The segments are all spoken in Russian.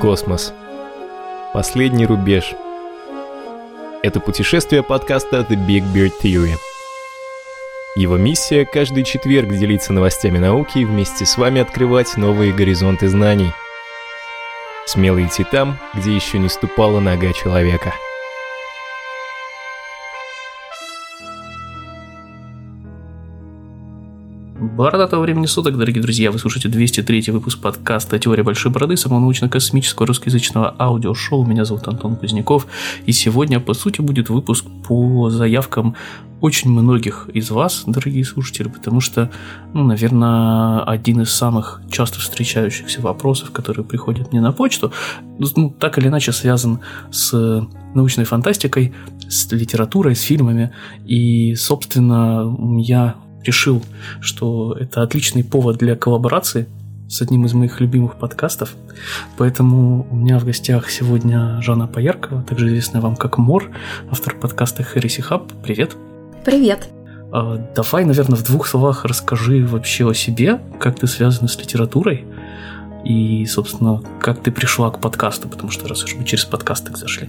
Космос. Последний рубеж. Это путешествие подкаста The Big Beard Theory. Его миссия – каждый четверг делиться новостями науки и вместе с вами открывать новые горизонты знаний. Смело идти там, где еще не ступала нога человека – Бородатого времени суток, дорогие друзья, вы слушаете 203 выпуск подкаста «Теория большой бороды» самого научно-космического русскоязычного аудиошоу. Меня зовут Антон Кузняков, и сегодня, по сути, будет выпуск по заявкам очень многих из вас, дорогие слушатели, потому что, ну, наверное, один из самых часто встречающихся вопросов, которые приходят мне на почту, ну, так или иначе связан с научной фантастикой, с литературой, с фильмами. И, собственно, я решил, что это отличный повод для коллаборации с одним из моих любимых подкастов. Поэтому у меня в гостях сегодня Жанна Пояркова, также известная вам как Мор, автор подкаста Heresy Hub. Привет. Привет. А, давай, наверное, в двух словах расскажи вообще о себе, как ты связана с литературой и, собственно, как ты пришла к подкасту, потому что раз уж мы через подкаст так зашли.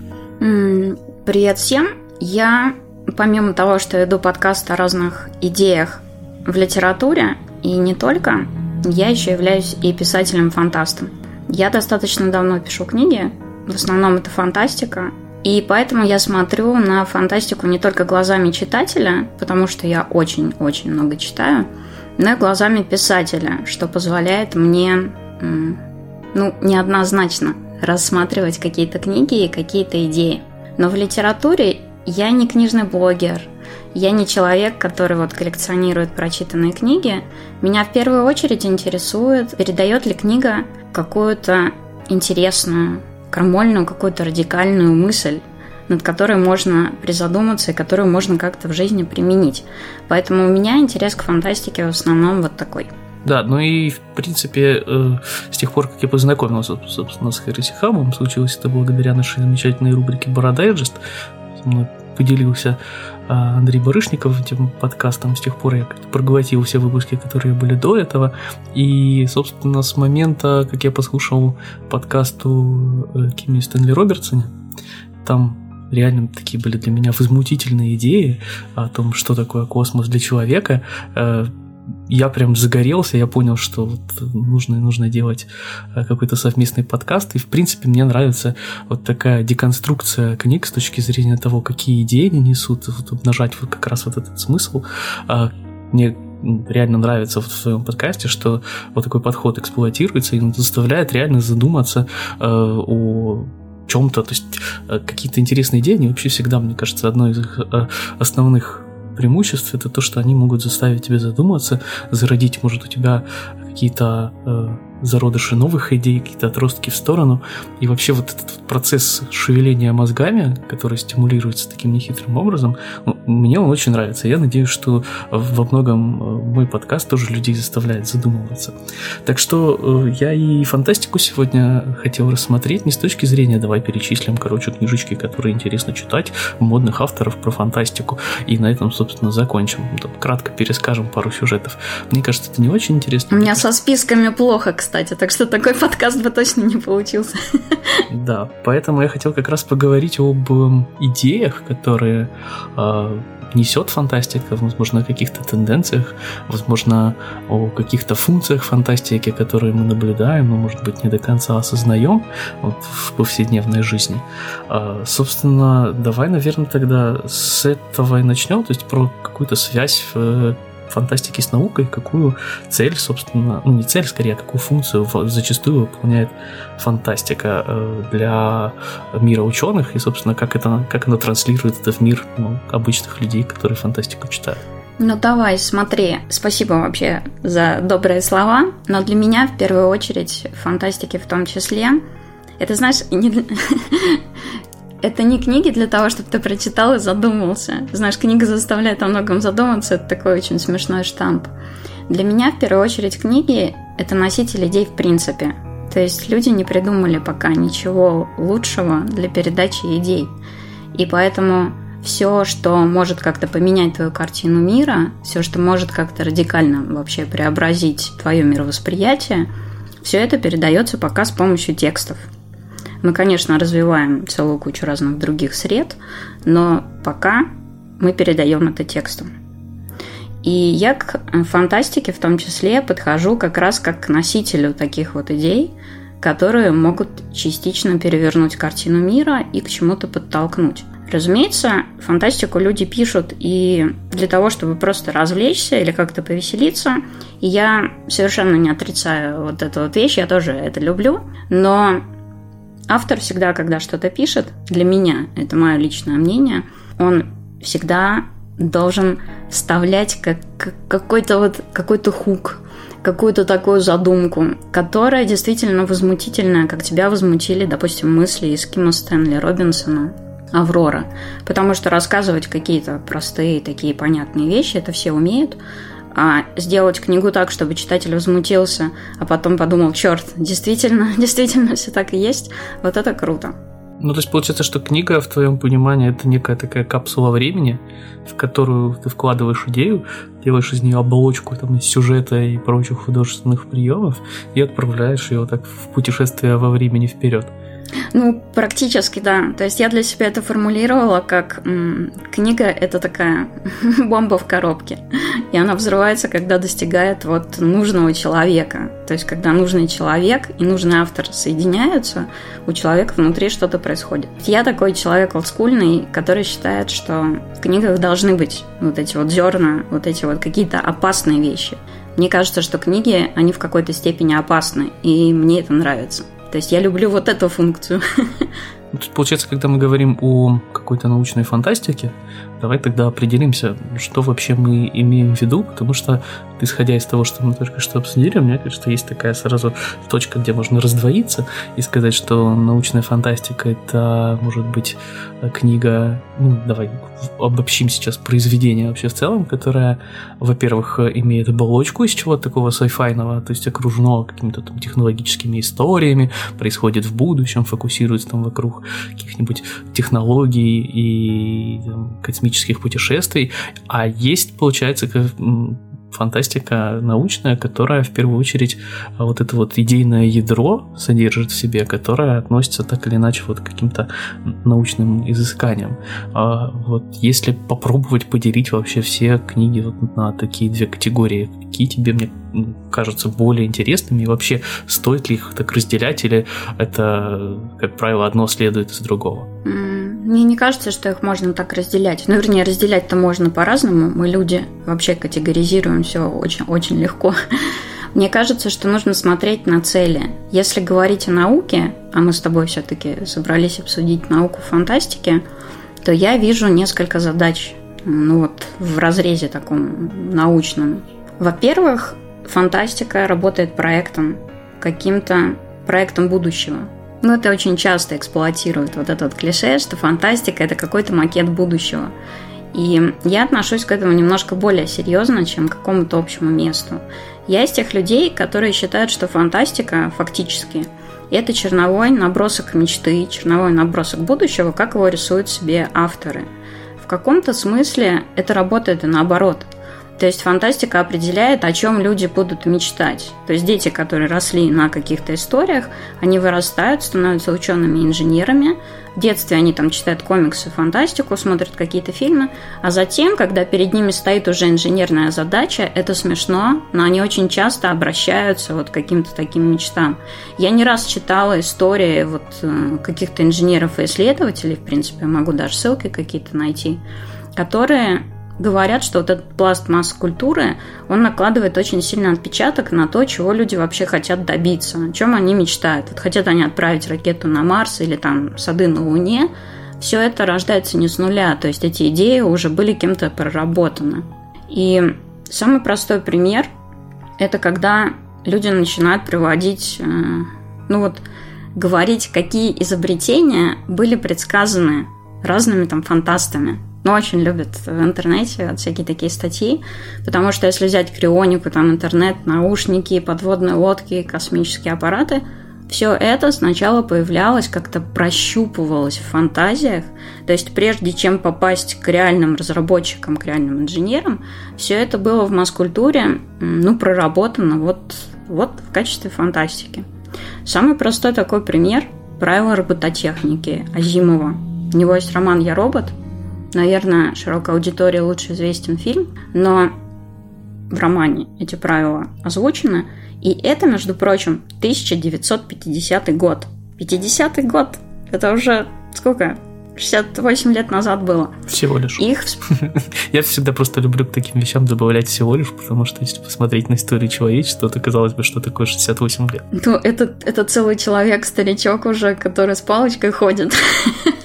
Привет всем. Я помимо того, что веду подкаст о разных идеях в литературе, и не только, я еще являюсь и писателем-фантастом. Я достаточно давно пишу книги, в основном это фантастика, и поэтому я смотрю на фантастику не только глазами читателя, потому что я очень-очень много читаю, но и глазами писателя, что позволяет мне, ну, неоднозначно рассматривать какие-то книги и какие-то идеи. Но в литературе я не книжный блогер, я не человек, который вот коллекционирует прочитанные книги. Меня в первую очередь интересует, передает ли книга какую-то интересную, крамольную, какую-то радикальную мысль, над которой можно призадуматься и которую можно как-то в жизни применить. Поэтому у меня интерес к фантастике в основном вот такой. Да, ну и, в принципе, э, с тех пор, как я познакомился, собственно, с Хэрриси Хабом, случилось это благодаря нашей замечательной рубрике «Бородайджест», со мной поделился а, Андрей Барышников этим подкастом. С тех пор я проглотил все выпуски, которые были до этого. И, собственно, с момента, как я послушал подкасту э, Кимми Стэнли Робертсоне, там реально такие были для меня возмутительные идеи о том, что такое космос для человека. Я прям загорелся, я понял, что вот нужно, нужно делать э, какой-то совместный подкаст. И, в принципе, мне нравится вот такая деконструкция книг с точки зрения того, какие идеи они несут, вот, обнажать вот как раз вот этот смысл. А, мне реально нравится в своем подкасте, что вот такой подход эксплуатируется и заставляет реально задуматься э, о чем-то, то есть э, какие-то интересные идеи, они вообще всегда, мне кажется, одной из основных преимуществ это то, что они могут заставить тебя задуматься, зародить, может, у тебя какие-то э, зародыши новых идей, какие-то отростки в сторону. И вообще вот этот процесс шевеления мозгами, который стимулируется таким нехитрым образом, ну, мне он очень нравится. Я надеюсь, что во многом э, мой подкаст тоже людей заставляет задумываться. Так что э, я и фантастику сегодня хотел рассмотреть не с точки зрения давай перечислим, короче, книжечки, которые интересно читать, модных авторов про фантастику, и на этом, собственно, закончим. Кратко перескажем пару сюжетов. Мне кажется, это не очень интересно. У меня со списками плохо, кстати кстати, так что такой подкаст бы точно не получился. Да, поэтому я хотел как раз поговорить об эм, идеях, которые э, несет фантастика, возможно, о каких-то тенденциях, возможно, о каких-то функциях фантастики, которые мы наблюдаем, но, может быть, не до конца осознаем вот, в повседневной жизни. А, собственно, давай, наверное, тогда с этого и начнем, то есть про какую-то связь в фантастики с наукой, какую цель, собственно, ну не цель, скорее, а какую функцию зачастую выполняет фантастика э, для мира ученых и, собственно, как это, как она транслирует это в мир ну, обычных людей, которые фантастику читают. Ну давай, смотри. Спасибо вообще за добрые слова. Но для меня в первую очередь фантастики в том числе. Это знаешь, не, это не книги для того, чтобы ты прочитал и задумался. Знаешь, книга заставляет о многом задуматься, это такой очень смешной штамп. Для меня, в первую очередь, книги – это носитель идей в принципе. То есть люди не придумали пока ничего лучшего для передачи идей. И поэтому все, что может как-то поменять твою картину мира, все, что может как-то радикально вообще преобразить твое мировосприятие, все это передается пока с помощью текстов. Мы, конечно, развиваем целую кучу разных других сред, но пока мы передаем это текстом. И я к фантастике в том числе подхожу как раз как к носителю таких вот идей, которые могут частично перевернуть картину мира и к чему-то подтолкнуть. Разумеется, фантастику люди пишут и для того, чтобы просто развлечься или как-то повеселиться. И я совершенно не отрицаю вот эту вот вещь, я тоже это люблю. Но автор всегда, когда что-то пишет, для меня, это мое личное мнение, он всегда должен вставлять как, какой-то вот какой-то хук, какую-то такую задумку, которая действительно возмутительная, как тебя возмутили, допустим, мысли из Кима Стэнли Робинсона Аврора. Потому что рассказывать какие-то простые такие понятные вещи, это все умеют, а сделать книгу так, чтобы читатель возмутился, а потом подумал, черт, действительно, действительно все так и есть, вот это круто. Ну, то есть получается, что книга, в твоем понимании, это некая такая капсула времени, в которую ты вкладываешь идею, делаешь из нее оболочку там, сюжета и прочих художественных приемов и отправляешь ее так в путешествие во времени вперед. Ну, практически, да. То есть я для себя это формулировала как м, книга – это такая бомба в коробке. И она взрывается, когда достигает вот нужного человека. То есть когда нужный человек и нужный автор соединяются, у человека внутри что-то происходит. Я такой человек олдскульный, который считает, что в книгах должны быть вот эти вот зерна, вот эти вот какие-то опасные вещи. Мне кажется, что книги, они в какой-то степени опасны, и мне это нравится. То есть я люблю вот эту функцию. Получается, когда мы говорим о какой-то научной фантастике, давай тогда определимся, что вообще мы имеем в виду, потому что, исходя из того, что мы только что обсудили, мне кажется, есть такая сразу точка, где можно раздвоиться и сказать, что научная фантастика — это, может быть, книга, ну, давай обобщим сейчас произведение вообще в целом, которое, во-первых, имеет оболочку из чего-то такого сайфайного, то есть окружено какими-то там технологическими историями, происходит в будущем, фокусируется там вокруг каких-нибудь технологий и там, космических путешествий, а есть, получается, фантастика научная, которая в первую очередь а, вот это вот идейное ядро содержит в себе, которое относится так или иначе вот к каким-то научным изысканиям. А вот если попробовать поделить вообще все книги вот на такие две категории, какие тебе, мне кажутся более интересными, и вообще стоит ли их так разделять, или это, как правило, одно следует из другого? Мне не кажется, что их можно так разделять. Ну, вернее, разделять-то можно по-разному. Мы люди вообще категоризируем все очень-очень легко. Мне кажется, что нужно смотреть на цели. Если говорить о науке, а мы с тобой все-таки собрались обсудить науку фантастики, то я вижу несколько задач ну вот, в разрезе таком научном. Во-первых, фантастика работает проектом, каким-то проектом будущего. Ну, это очень часто эксплуатируют вот этот клише, что фантастика – это какой-то макет будущего. И я отношусь к этому немножко более серьезно, чем к какому-то общему месту. Я из тех людей, которые считают, что фантастика фактически это черновой набросок мечты, черновой набросок будущего, как его рисуют себе авторы. В каком-то смысле это работает и наоборот – то есть фантастика определяет, о чем люди будут мечтать. То есть дети, которые росли на каких-то историях, они вырастают, становятся учеными инженерами. В детстве они там читают комиксы, фантастику, смотрят какие-то фильмы. А затем, когда перед ними стоит уже инженерная задача, это смешно, но они очень часто обращаются вот к каким-то таким мечтам. Я не раз читала истории вот э, каких-то инженеров и исследователей, в принципе, могу даже ссылки какие-то найти, которые говорят, что вот этот пласт масс-культуры, он накладывает очень сильный отпечаток на то, чего люди вообще хотят добиться, о чем они мечтают. Вот хотят они отправить ракету на Марс или там сады на Луне, все это рождается не с нуля, то есть эти идеи уже были кем-то проработаны. И самый простой пример – это когда люди начинают приводить, э, ну вот, говорить, какие изобретения были предсказаны разными там фантастами – ну, очень любят в интернете всякие такие статьи, потому что если взять крионику, там интернет, наушники, подводные лодки, космические аппараты, все это сначала появлялось, как-то прощупывалось в фантазиях. То есть прежде чем попасть к реальным разработчикам, к реальным инженерам, все это было в масс-культуре ну, проработано вот, вот в качестве фантастики. Самый простой такой пример – правила робототехники Азимова. У него есть роман «Я робот». Наверное, широкой аудитории лучше известен фильм, но в романе эти правила озвучены. И это, между прочим, 1950 год. 50 год. Это уже сколько? 68 лет назад было. Всего лишь. Их... Я всегда просто люблю к таким вещам добавлять всего лишь, потому что если посмотреть на историю человечества, то казалось бы, что такое 68 лет. Ну, это, это целый человек, старичок уже, который с палочкой ходит.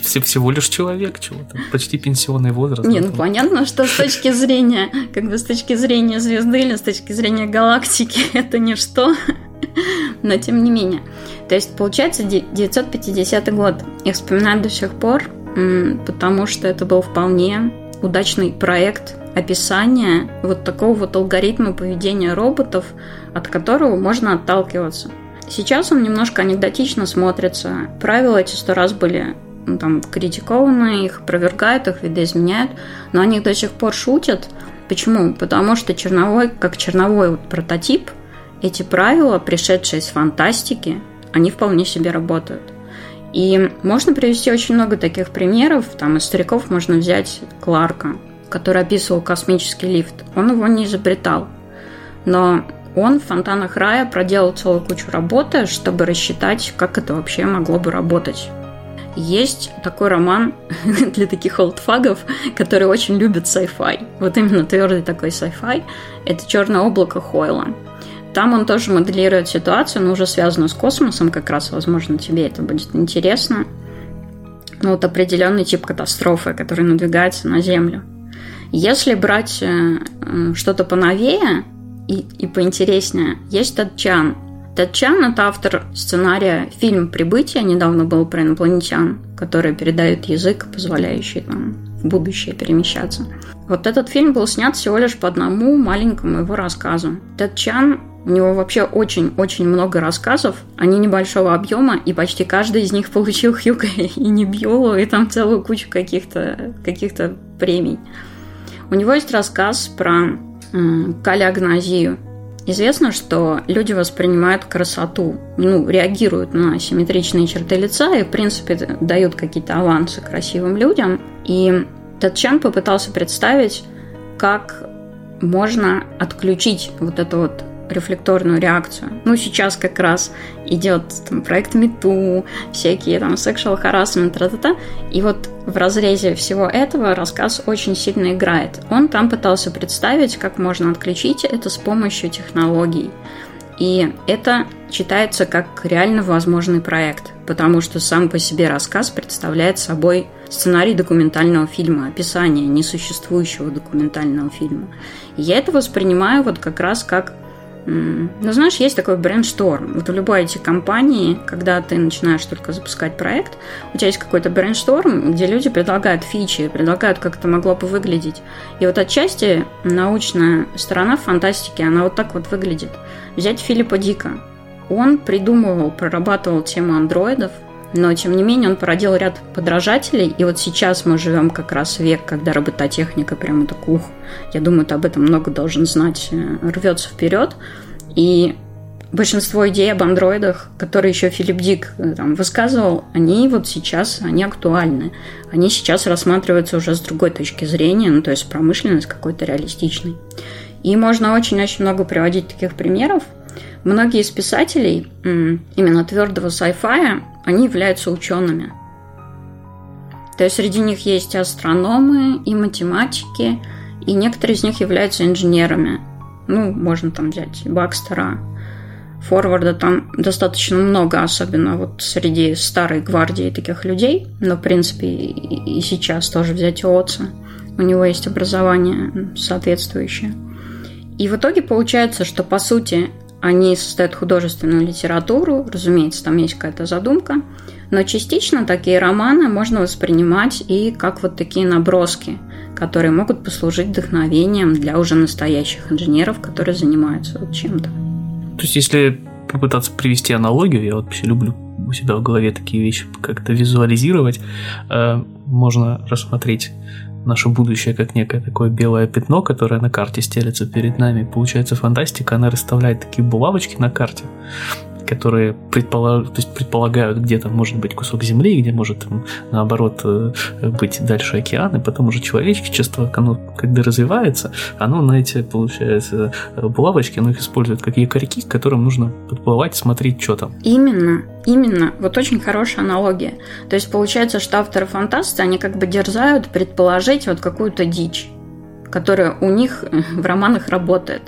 Все, всего лишь человек, чего-то. Почти пенсионный возраст. Не, ну понятно, что с точки зрения, как бы с точки зрения звезды или с точки зрения галактики, это ничто. Но тем не менее. То есть, получается, 950 год. Их вспоминают до сих пор, потому что это был вполне удачный проект описания вот такого вот алгоритма поведения роботов, от которого можно отталкиваться. Сейчас он немножко анекдотично смотрится. Правила эти сто раз были там, критикованы, их опровергают, их видоизменяют, но они до сих пор шутят. Почему? Потому что черновой, как черновой вот прототип, эти правила, пришедшие из фантастики, они вполне себе работают. И можно привести очень много таких примеров. Там из стариков можно взять Кларка, который описывал космический лифт. Он его не изобретал. Но он в фонтанах рая проделал целую кучу работы, чтобы рассчитать, как это вообще могло бы работать. Есть такой роман для таких олдфагов, которые очень любят sci-fi. Вот именно твердый такой sci-fi. Это «Черное облако Хойла». Там он тоже моделирует ситуацию, но уже связанную с космосом, как раз, возможно, тебе это будет интересно. Ну, вот определенный тип катастрофы, который надвигается на Землю. Если брать э, что-то поновее и, и поинтереснее, есть Татчан – это автор сценария фильм «Прибытие», недавно был про инопланетян, который передает язык, позволяющий там, в будущее перемещаться. Вот этот фильм был снят всего лишь по одному маленькому его рассказу. Татчан у него вообще очень-очень много рассказов, они небольшого объема, и почти каждый из них получил Хьюга и Небьюлу, и там целую кучу каких-то каких премий. У него есть рассказ про калиагнозию. Известно, что люди воспринимают красоту, ну, реагируют на симметричные черты лица и, в принципе, дают какие-то авансы красивым людям. И Татчан попытался представить, как можно отключить вот эту вот рефлекторную реакцию. Ну, сейчас как раз идет там, проект МИТУ, всякие там sexual harassment, тра-та-та. И вот в разрезе всего этого рассказ очень сильно играет. Он там пытался представить, как можно отключить это с помощью технологий. И это читается как реально возможный проект, потому что сам по себе рассказ представляет собой сценарий документального фильма, описание несуществующего документального фильма. И я это воспринимаю вот как раз как ну, знаешь, есть такой brainstorm. Вот в любой IT-компании, когда ты начинаешь только запускать проект, у тебя есть какой-то brainstorm, где люди предлагают фичи, предлагают, как это могло бы выглядеть. И вот отчасти научная сторона фантастики, она вот так вот выглядит. Взять Филиппа Дика. Он придумывал, прорабатывал тему андроидов, но, тем не менее, он породил ряд подражателей, и вот сейчас мы живем как раз век, когда робототехника прямо так, ух, я думаю, ты об этом много должен знать, э, рвется вперед. И большинство идей об андроидах, которые еще Филипп Дик э, там, высказывал, они вот сейчас, они актуальны. Они сейчас рассматриваются уже с другой точки зрения, ну, то есть промышленность какой-то реалистичной. И можно очень-очень много приводить таких примеров. Многие из писателей именно твердого sci-fi, они являются учеными. То есть среди них есть астрономы и математики, и некоторые из них являются инженерами. Ну, можно там взять Бакстера, Форварда, там достаточно много, особенно вот среди старой гвардии таких людей, но, в принципе, и сейчас тоже взять Оца. У него есть образование соответствующее. И в итоге получается, что, по сути, они создают художественную литературу, разумеется, там есть какая-то задумка, но частично такие романы можно воспринимать и как вот такие наброски, которые могут послужить вдохновением для уже настоящих инженеров, которые занимаются вот чем-то. То есть, если попытаться привести аналогию, я вообще люблю у себя в голове такие вещи как-то визуализировать, э, можно рассмотреть наше будущее как некое такое белое пятно, которое на карте стелется перед нами. Получается фантастика, она расставляет такие булавочки на карте, которые предполагают, то есть предполагают, где то может быть кусок земли, где может наоборот э, быть дальше океан, и потом уже человечество, оно когда развивается, оно на эти, получается, булавочки, оно их использует как якорьки, к которым нужно подплывать, смотреть, что там. Именно, именно. Вот очень хорошая аналогия. То есть получается, что авторы фантасты, они как бы дерзают предположить вот какую-то дичь, которая у них в романах работает.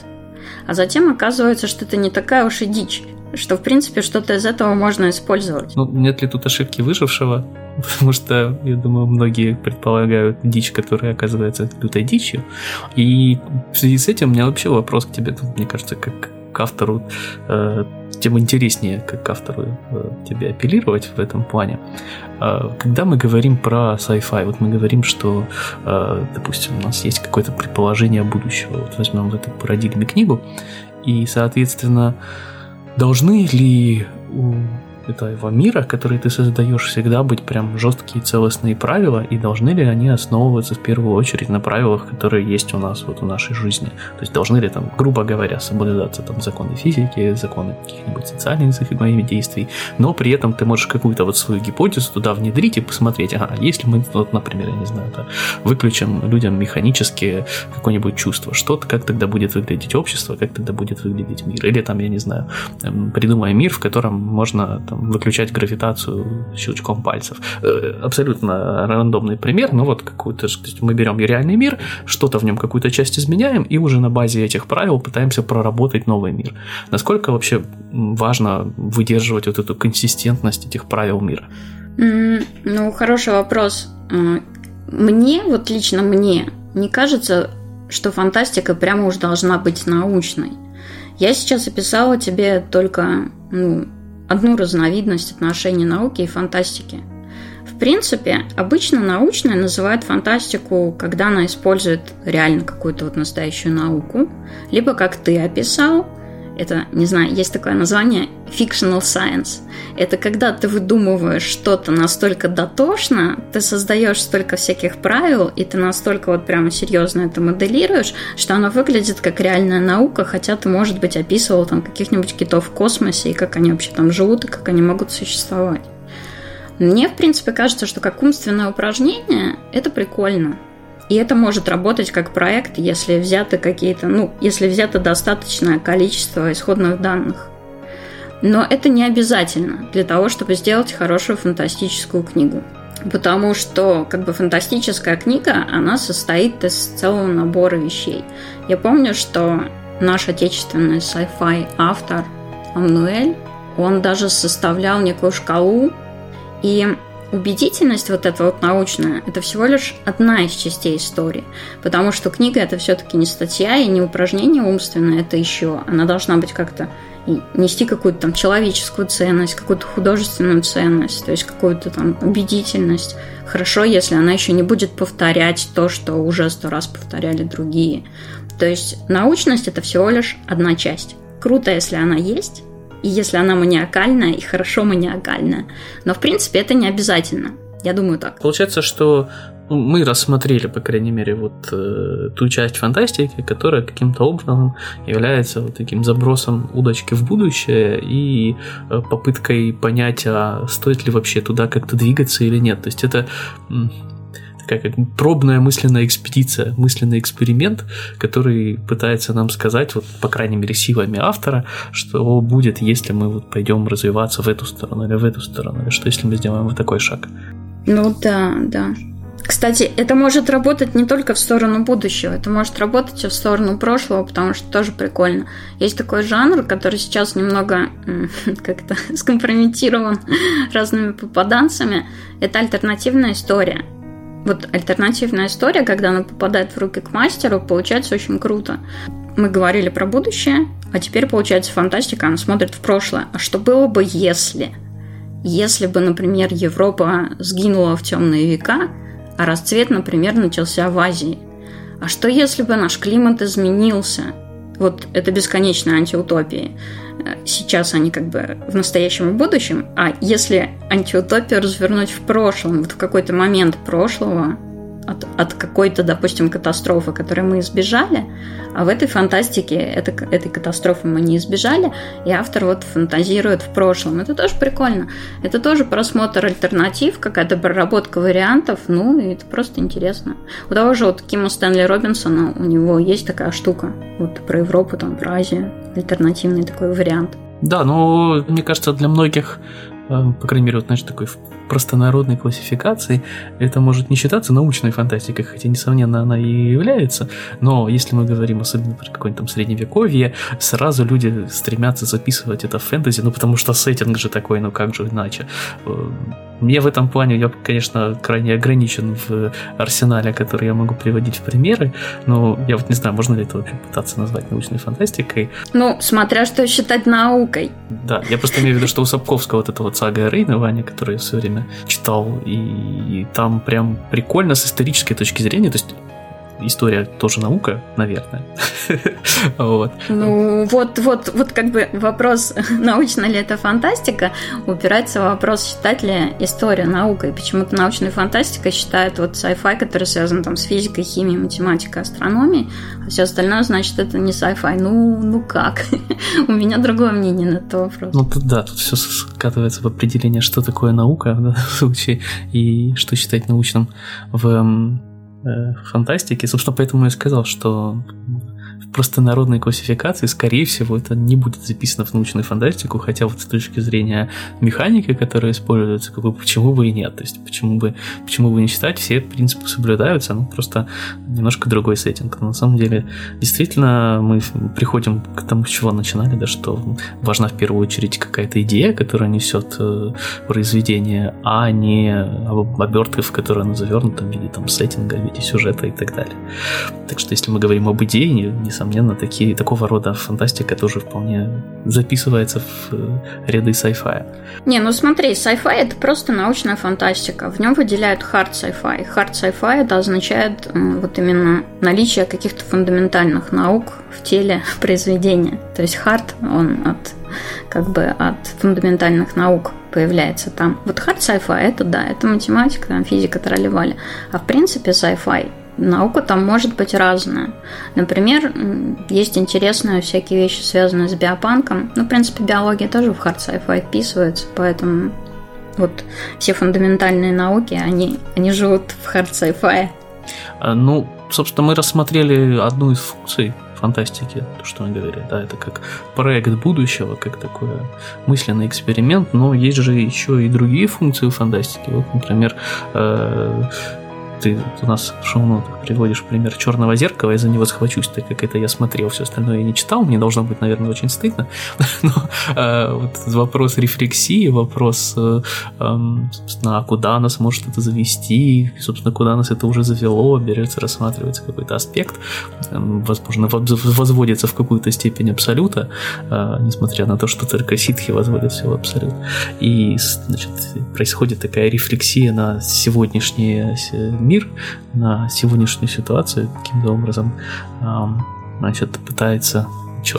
А затем оказывается, что это не такая уж и дичь, что, в принципе, что-то из этого можно использовать. Ну, нет ли тут ошибки выжившего? Потому что, я думаю, многие предполагают дичь, которая оказывается лютой дичью. И в связи с этим у меня вообще вопрос к тебе, мне кажется, как к автору, э, тем интереснее, как к автору э, тебе апеллировать в этом плане. Э, когда мы говорим про sci-fi, вот мы говорим, что, допустим, у нас есть какое-то предположение будущего, вот возьмем в этой парадигме книгу, и, соответственно, должны ли этого мира, который ты создаешь, всегда быть прям жесткие целостные правила, и должны ли они основываться в первую очередь на правилах, которые есть у нас вот в нашей жизни? То есть должны ли там, грубо говоря, соблюдаться там законы физики, законы каких-нибудь социальных взаимодействий, но при этом ты можешь какую-то вот свою гипотезу туда внедрить и посмотреть, ага, если мы, вот, например, я не знаю, да, выключим людям механически какое-нибудь чувство, что как тогда будет выглядеть общество, как тогда будет выглядеть мир, или там, я не знаю, эм, придумаем мир, в котором можно там, выключать гравитацию щелчком пальцев. Э, абсолютно рандомный пример, но вот какую-то, мы берем реальный мир, что-то в нем какую-то часть изменяем, и уже на базе этих правил пытаемся проработать новый мир. Насколько вообще важно выдерживать вот эту консистентность этих правил мира? Ну, хороший вопрос. Э, мне, вот лично мне, не кажется, что фантастика прямо уж должна быть научной. Я сейчас описала тебе только ну, одну разновидность отношений науки и фантастики. В принципе, обычно научная называют фантастику, когда она использует реально какую-то вот настоящую науку, либо, как ты описал, это, не знаю, есть такое название fictional science. Это когда ты выдумываешь что-то настолько дотошно, ты создаешь столько всяких правил, и ты настолько вот прямо серьезно это моделируешь, что оно выглядит как реальная наука, хотя ты, может быть, описывал там каких-нибудь китов в космосе, и как они вообще там живут, и как они могут существовать. Мне, в принципе, кажется, что как умственное упражнение это прикольно. И это может работать как проект, если взято какие-то, ну, если взято достаточное количество исходных данных. Но это не обязательно для того, чтобы сделать хорошую фантастическую книгу. Потому что как бы фантастическая книга, она состоит из целого набора вещей. Я помню, что наш отечественный sci-fi автор Амнуэль, он даже составлял некую шкалу, и убедительность вот эта вот научная, это всего лишь одна из частей истории. Потому что книга это все-таки не статья и не упражнение умственное, это еще. Она должна быть как-то нести какую-то там человеческую ценность, какую-то художественную ценность, то есть какую-то там убедительность. Хорошо, если она еще не будет повторять то, что уже сто раз повторяли другие. То есть научность это всего лишь одна часть. Круто, если она есть, и если она маниакальная, и хорошо маниакальная. Но, в принципе, это не обязательно. Я думаю так. Получается, что мы рассмотрели, по крайней мере, вот э, ту часть фантастики, которая каким-то образом является вот таким забросом удочки в будущее и э, попыткой понять, а стоит ли вообще туда как-то двигаться или нет. То есть это как пробная мысленная экспедиция, мысленный эксперимент, который пытается нам сказать, вот, по крайней мере, силами автора, что будет, если мы вот пойдем развиваться в эту сторону или в эту сторону, или что если мы сделаем вот такой шаг. Ну да, да. Кстати, это может работать не только в сторону будущего, это может работать и в сторону прошлого, потому что тоже прикольно. Есть такой жанр, который сейчас немного как-то скомпрометирован разными попаданцами. Это альтернативная история вот альтернативная история, когда она попадает в руки к мастеру, получается очень круто. Мы говорили про будущее, а теперь получается фантастика, она смотрит в прошлое. А что было бы, если? Если бы, например, Европа сгинула в темные века, а расцвет, например, начался в Азии. А что если бы наш климат изменился? Вот это бесконечная антиутопия сейчас они как бы в настоящем и будущем, а если антиутопию развернуть в прошлом, вот в какой-то момент прошлого, от, от какой-то, допустим, катастрофы, которой мы избежали, а в этой фантастике это, этой катастрофы мы не избежали, и автор вот фантазирует в прошлом. Это тоже прикольно. Это тоже просмотр альтернатив, какая-то проработка вариантов, ну, и это просто интересно. У того же вот Кима Стэнли Робинсона, у него есть такая штука, вот про Европу, там, про Азию, альтернативный такой вариант. Да, но мне кажется, для многих, э, по крайней мере, вот, знаешь, такой простонародной классификации это может не считаться научной фантастикой, хотя, несомненно, она и является, но если мы говорим особенно про какое-нибудь там средневековье, сразу люди стремятся записывать это в фэнтези, ну потому что сеттинг же такой, ну как же иначе. Э, мне в этом плане, я, конечно, крайне ограничен в арсенале, который я могу приводить в примеры, но я вот не знаю, можно ли это вообще пытаться назвать научной фантастикой. Ну, смотря что считать наукой. Да, я просто имею в виду, что у Сапковского вот эта вот сага Рейна, Ваня, которую я все время читал, и, там прям прикольно с исторической точки зрения, то есть история тоже наука, наверное. вот. Ну, вот, вот, вот как бы вопрос, научно ли это фантастика, упирается в вопрос, считать ли историю наукой. Почему-то научная фантастика считает вот sci-fi, который связан там с физикой, химией, математикой, астрономией, а все остальное, значит, это не sci-fi. Ну, ну как? У меня другое мнение на этот вопрос. Ну, тут, да, тут все скатывается в определение, что такое наука в данном случае и что считать научным в фантастики. Собственно, поэтому я сказал, что просто народной классификации, скорее всего, это не будет записано в научную фантастику, хотя вот с точки зрения механики, которая используется, как бы, почему бы и нет, то есть почему бы, почему бы не считать, все принципы соблюдаются, ну просто немножко другой сеттинг. Но на самом деле, действительно, мы приходим к тому, с чего начинали, да, что важна в первую очередь какая-то идея, которая несет э, произведение, а не обертка, в которой она завернута в виде там сеттинга, в виде сюжета и так далее. Так что если мы говорим об идее, не несомненно, такие, такого рода фантастика тоже вполне записывается в э, ряды sci-fi. Не, ну смотри, sci-fi это просто научная фантастика. В нем выделяют hard sci-fi. Hard sci-fi это означает вот именно наличие каких-то фундаментальных наук в теле произведения. То есть hard, он от как бы от фундаментальных наук появляется там. Вот hard sci-fi это да, это математика, там, физика, тролливали. А в принципе sci-fi наука там может быть разная. Например, есть интересные всякие вещи, связанные с биопанком. Ну, в принципе, биология тоже в hard sci-fi вписывается, поэтому вот все фундаментальные науки, они, они живут в hard sci-fi. А, ну, собственно, мы рассмотрели одну из функций фантастики, то, что мы говорили, да, это как проект будущего, как такой мысленный эксперимент, но есть же еще и другие функции фантастики. Вот, например, э, ты у нас в шоу-нотах приводишь пример черного зеркала, я за него схвачусь, так как это я смотрел, все остальное я не читал, мне должно быть, наверное, очень стыдно. Но э, вот вопрос рефлексии, вопрос, э, э, собственно, а куда нас может это завести, собственно, куда нас это уже завело, берется, рассматривается какой-то аспект, э, возможно, возводится в какую-то степень абсолюта, э, несмотря на то, что только ситхи возводят все в абсолют. И, значит, происходит такая рефлексия на сегодняшний мир, на сегодняшнюю ситуацию, каким-то образом значит, пытается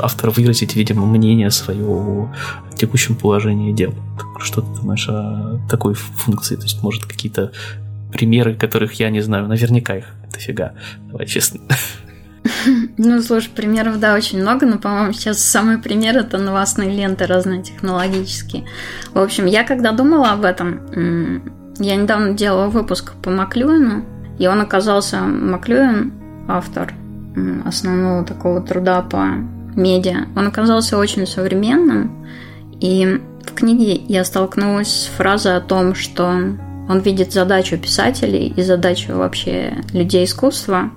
автор выразить, видимо, мнение свое о текущем положении дел. Что ты думаешь о такой функции? То есть, может, какие-то примеры, которых я не знаю, наверняка их дофига, давай честно. Ну, слушай, примеров, да, очень много, но, по-моему, сейчас самый пример это новостные ленты разные технологические. В общем, я когда думала об этом, я недавно делала выпуск по Маклюину, и он оказался, Маклюин, автор основного такого труда по медиа, он оказался очень современным, и в книге я столкнулась с фразой о том, что он видит задачу писателей и задачу вообще людей искусства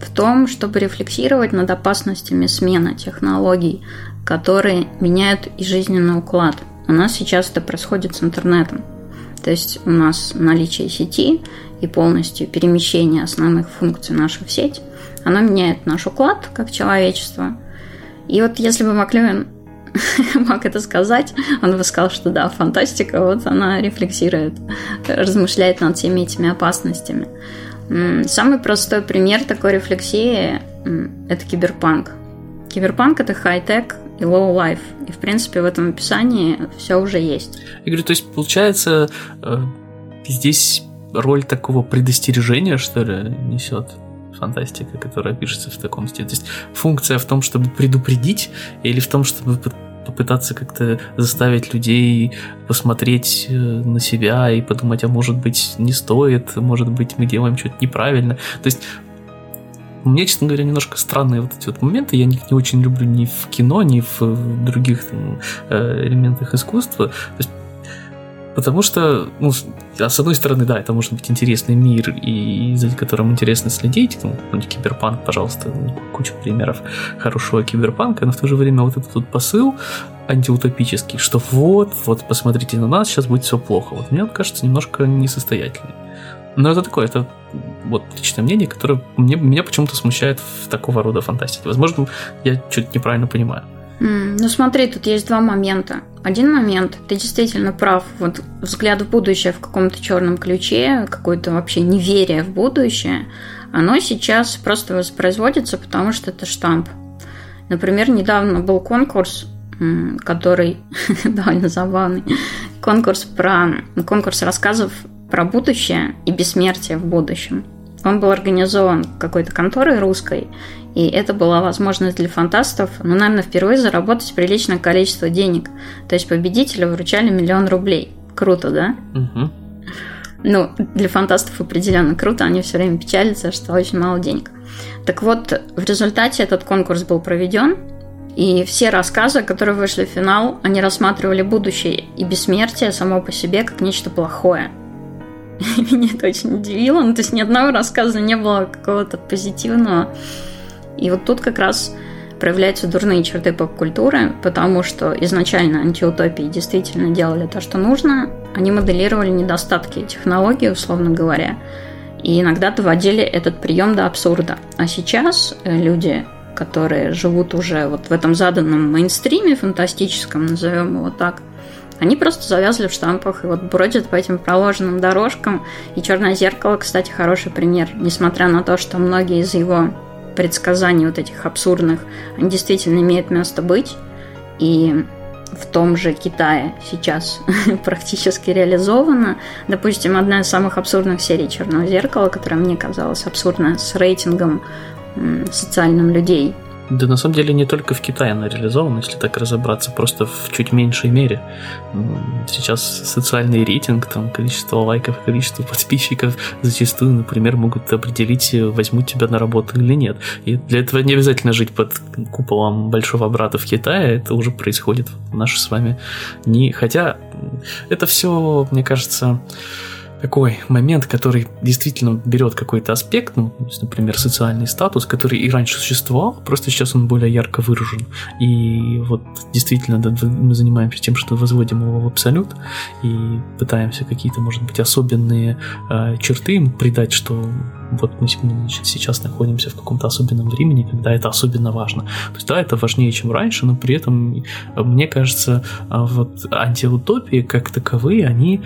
в том, чтобы рефлексировать над опасностями смены технологий, которые меняют и жизненный уклад. У нас сейчас это происходит с интернетом. То есть у нас наличие сети и полностью перемещение основных функций нашей в сеть, оно меняет наш уклад как человечество. И вот если бы Маклюин мог это сказать, он бы сказал, что да, фантастика, вот она рефлексирует, размышляет над всеми этими опасностями. Самый простой пример такой рефлексии – это киберпанк. Киберпанк – это хай-тек, и low life. И, в принципе, в этом описании все уже есть. Я говорю, то есть, получается, э, здесь роль такого предостережения, что ли, несет фантастика, которая пишется в таком стиле. То есть функция в том, чтобы предупредить, или в том, чтобы попытаться как-то заставить людей посмотреть э, на себя и подумать, а может быть не стоит, может быть мы делаем что-то неправильно. То есть меня, честно говоря, немножко странные вот эти вот моменты. Я их не очень люблю ни в кино, ни в других там, э, элементах искусства. То есть Потому что, ну, а с одной стороны, да, это может быть интересный мир, и за которым интересно следить, ну, киберпанк, пожалуйста, куча примеров хорошего киберпанка, но в то же время вот этот вот посыл антиутопический, что вот, вот, посмотрите на нас, сейчас будет все плохо. Вот мне кажется немножко несостоятельный. Но это такое, это вот личное мнение, которое мне, меня почему-то смущает в такого рода фантастике. Возможно, я что-то неправильно понимаю. Mm, ну смотри, тут есть два момента. Один момент, ты действительно прав, вот взгляд в будущее в каком-то черном ключе, какое-то вообще неверие в будущее, оно сейчас просто воспроизводится, потому что это штамп. Например, недавно был конкурс, который довольно забавный, конкурс про конкурс рассказов про будущее и бессмертие в будущем. Он был организован какой-то конторой русской, и это была возможность для фантастов, ну, наверное, впервые заработать приличное количество денег. То есть победителю вручали миллион рублей. Круто, да? Угу. Ну, для фантастов определенно круто, они все время печалятся, что очень мало денег. Так вот, в результате этот конкурс был проведен, и все рассказы, которые вышли в финал, они рассматривали будущее и бессмертие само по себе как нечто плохое. Меня это очень удивило. Ну, то есть ни одного рассказа не было какого-то позитивного. И вот тут как раз проявляются дурные черты поп-культуры, потому что изначально антиутопии действительно делали то, что нужно. Они моделировали недостатки технологий, условно говоря, и иногда доводили этот прием до абсурда. А сейчас э, люди, которые живут уже вот в этом заданном мейнстриме фантастическом, назовем его так, они просто завязли в штампах и вот бродят по этим проложенным дорожкам. И «Черное зеркало», кстати, хороший пример. Несмотря на то, что многие из его предсказаний вот этих абсурдных, они действительно имеют место быть. И в том же Китае сейчас практически реализовано. Допустим, одна из самых абсурдных серий «Черного зеркала», которая мне казалась абсурдной, с рейтингом социальным людей – да на самом деле не только в Китае она реализована, если так разобраться, просто в чуть меньшей мере. Сейчас социальный рейтинг, там количество лайков, количество подписчиков зачастую, например, могут определить, возьмут тебя на работу или нет. И для этого не обязательно жить под куполом большого брата в Китае, это уже происходит в наши с вами не... Хотя это все, мне кажется, такой момент, который действительно берет какой-то аспект, ну, например, социальный статус, который и раньше существовал, просто сейчас он более ярко выражен. И вот действительно да, мы занимаемся тем, что возводим его в абсолют и пытаемся какие-то, может быть, особенные э, черты ему придать, что вот мы значит, сейчас находимся в каком-то особенном времени, когда это особенно важно. То есть, да, это важнее, чем раньше, но при этом, мне кажется, вот антиутопии как таковые, они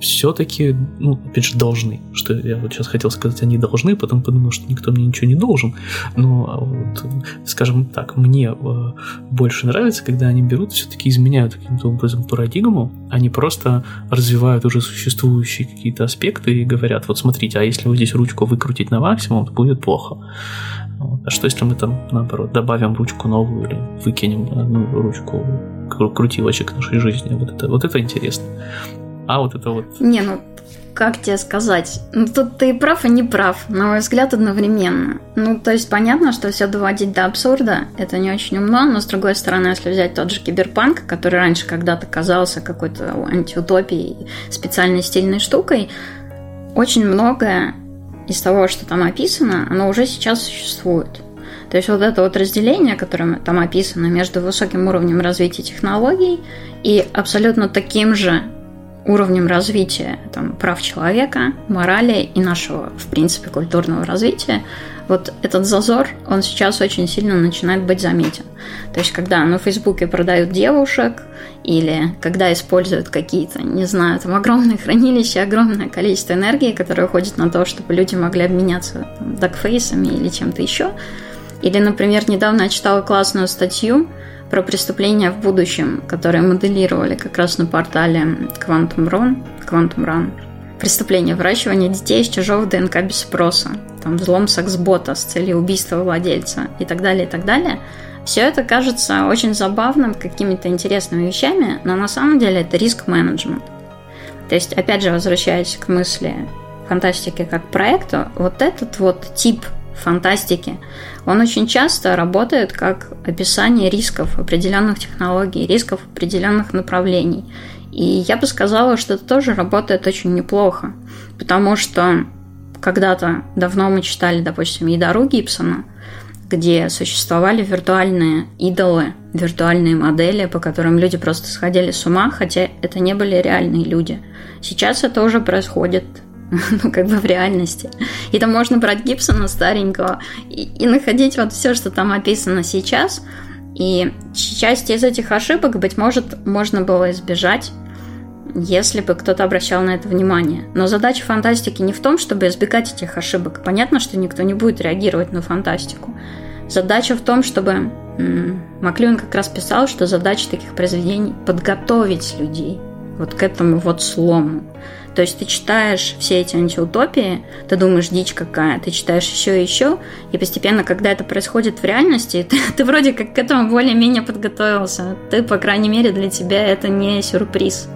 все-таки, ну, опять же, должны. Что я вот сейчас хотел сказать, они должны, потом подумал, что никто мне ничего не должен. Но, а вот, скажем так, мне э, больше нравится, когда они берут, все-таки изменяют каким-то образом парадигму, они просто развивают уже существующие какие-то аспекты и говорят, вот смотрите, а если вот здесь ручку выкрутить на максимум, то будет плохо. Вот. А что если мы там, наоборот, добавим ручку новую или выкинем одну ручку крутилочек нашей жизни? Вот это, вот это интересно а вот это вот... Не, ну как тебе сказать? Ну, тут ты прав и не прав, на мой взгляд, одновременно. Ну, то есть понятно, что все доводить до абсурда, это не очень умно, но с другой стороны, если взять тот же киберпанк, который раньше когда-то казался какой-то антиутопией, специальной стильной штукой, очень многое из того, что там описано, оно уже сейчас существует. То есть вот это вот разделение, которое там описано между высоким уровнем развития технологий и абсолютно таким же уровнем развития там, прав человека, морали и нашего, в принципе, культурного развития, вот этот зазор, он сейчас очень сильно начинает быть заметен. То есть, когда на Фейсбуке продают девушек, или когда используют какие-то, не знаю, там огромные хранилища, огромное количество энергии, которое уходит на то, чтобы люди могли обменяться там, дакфейсами или чем-то еще. Или, например, недавно я читала классную статью про преступления в будущем, которые моделировали как раз на портале Quantum Run. Quantum Run. преступление, выращивание детей из чужого ДНК без спроса, там взлом секс-бота с целью убийства владельца и так далее, и так далее. Все это кажется очень забавным, какими-то интересными вещами, но на самом деле это риск-менеджмент. То есть, опять же, возвращаясь к мысли фантастики как проекту, вот этот вот тип фантастики, он очень часто работает как описание рисков определенных технологий, рисков определенных направлений. И я бы сказала, что это тоже работает очень неплохо, потому что когда-то давно мы читали, допустим, «Едару» Гибсона, где существовали виртуальные идолы, виртуальные модели, по которым люди просто сходили с ума, хотя это не были реальные люди. Сейчас это уже происходит ну, как бы в реальности. И там можно брать Гибсона старенького и, и находить вот все, что там описано сейчас. И часть из этих ошибок, быть может, можно было избежать, если бы кто-то обращал на это внимание. Но задача фантастики не в том, чтобы избегать этих ошибок. Понятно, что никто не будет реагировать на фантастику. Задача в том, чтобы... Маклюин как раз писал, что задача таких произведений – подготовить людей вот к этому вот слому. То есть ты читаешь все эти антиутопии, ты думаешь, дичь какая, ты читаешь еще и еще, и постепенно, когда это происходит в реальности, ты, ты вроде как к этому более-менее подготовился. Ты, по крайней мере, для тебя это не сюрприз.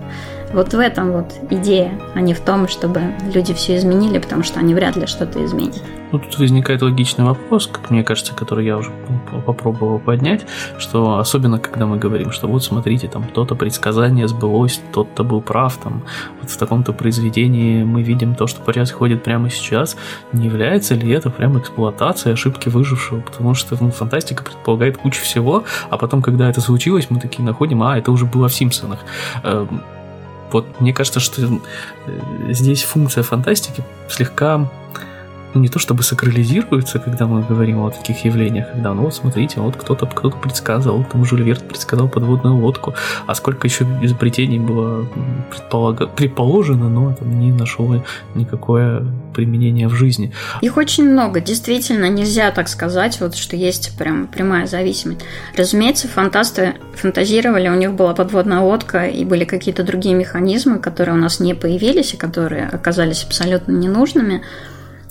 Вот в этом вот идея, а не в том, чтобы люди все изменили, потому что они вряд ли что-то изменят. Ну, тут возникает логичный вопрос, как мне кажется, который я уже попробовал поднять, что особенно, когда мы говорим, что вот смотрите, там то-то предсказание сбылось, тот-то был прав, там вот в таком-то произведении мы видим то, что происходит прямо сейчас, не является ли это прям эксплуатацией ошибки выжившего, потому что ну, фантастика предполагает кучу всего, а потом, когда это случилось, мы такие находим, а, это уже было в Симпсонах эм, вот мне кажется, что э, здесь функция фантастики слегка ну, не то чтобы сакрализируется, когда мы говорим о таких явлениях, когда, ну вот смотрите, вот кто-то кто предсказывал, там Жюль Верт предсказал подводную лодку, а сколько еще изобретений было предполага... предположено, но это не нашло никакое применение в жизни. Их очень много, действительно, нельзя так сказать, вот что есть прям прямая зависимость. Разумеется, фантасты фантазировали, у них была подводная лодка и были какие-то другие механизмы, которые у нас не появились и которые оказались абсолютно ненужными,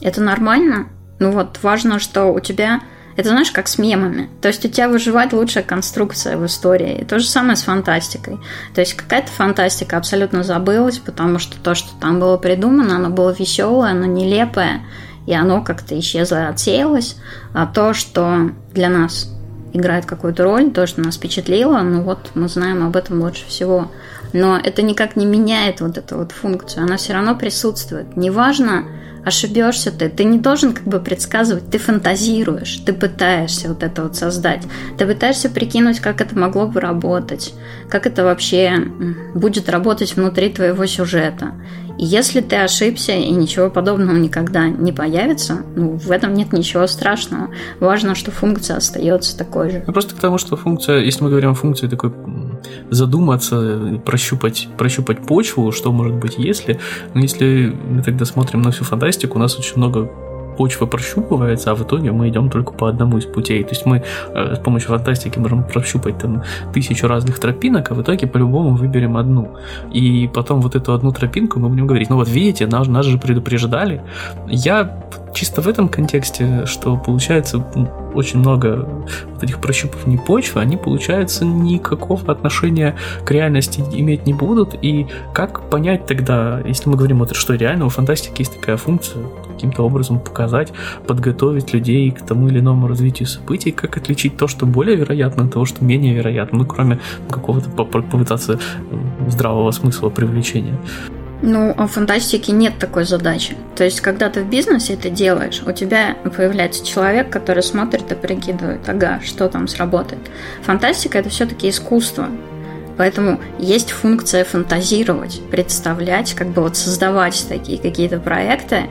это нормально. Ну вот, важно, что у тебя... Это знаешь, как с мемами. То есть у тебя выживает лучшая конструкция в истории. И то же самое с фантастикой. То есть какая-то фантастика абсолютно забылась, потому что то, что там было придумано, оно было веселое, оно нелепое, и оно как-то исчезло отсеялось. А то, что для нас играет какую-то роль, то, что нас впечатлило, ну вот мы знаем об этом лучше всего. Но это никак не меняет вот эту вот функцию. Она все равно присутствует. Неважно, ошибешься ты. Ты не должен как бы предсказывать, ты фантазируешь, ты пытаешься вот это вот создать. Ты пытаешься прикинуть, как это могло бы работать, как это вообще будет работать внутри твоего сюжета. И если ты ошибся и ничего подобного никогда не появится, ну, в этом нет ничего страшного. Важно, что функция остается такой же. Ну, просто потому, что функция, если мы говорим о функции такой задуматься, прощупать, прощупать почву, что может быть, если. Но если мы тогда смотрим на всю фантастику, у нас очень много почва прощупывается, а в итоге мы идем только по одному из путей. То есть мы э, с помощью фантастики можем прощупать там тысячу разных тропинок, а в итоге по-любому выберем одну. И потом вот эту одну тропинку мы будем говорить, ну вот видите, нас, нас же предупреждали. Я чисто в этом контексте, что получается очень много вот этих прощупываний почвы, они, получается, никакого отношения к реальности иметь не будут. И как понять тогда, если мы говорим, вот, что реально у фантастики есть такая функция, каким-то образом показать, подготовить людей к тому или иному развитию событий, как отличить то, что более вероятно, от того, что менее вероятно, ну, кроме какого-то попытаться здравого смысла привлечения. Ну, в фантастике нет такой задачи. То есть, когда ты в бизнесе это делаешь, у тебя появляется человек, который смотрит и прикидывает, ага, что там сработает. Фантастика – это все-таки искусство. Поэтому есть функция фантазировать, представлять, как бы вот создавать такие какие-то проекты,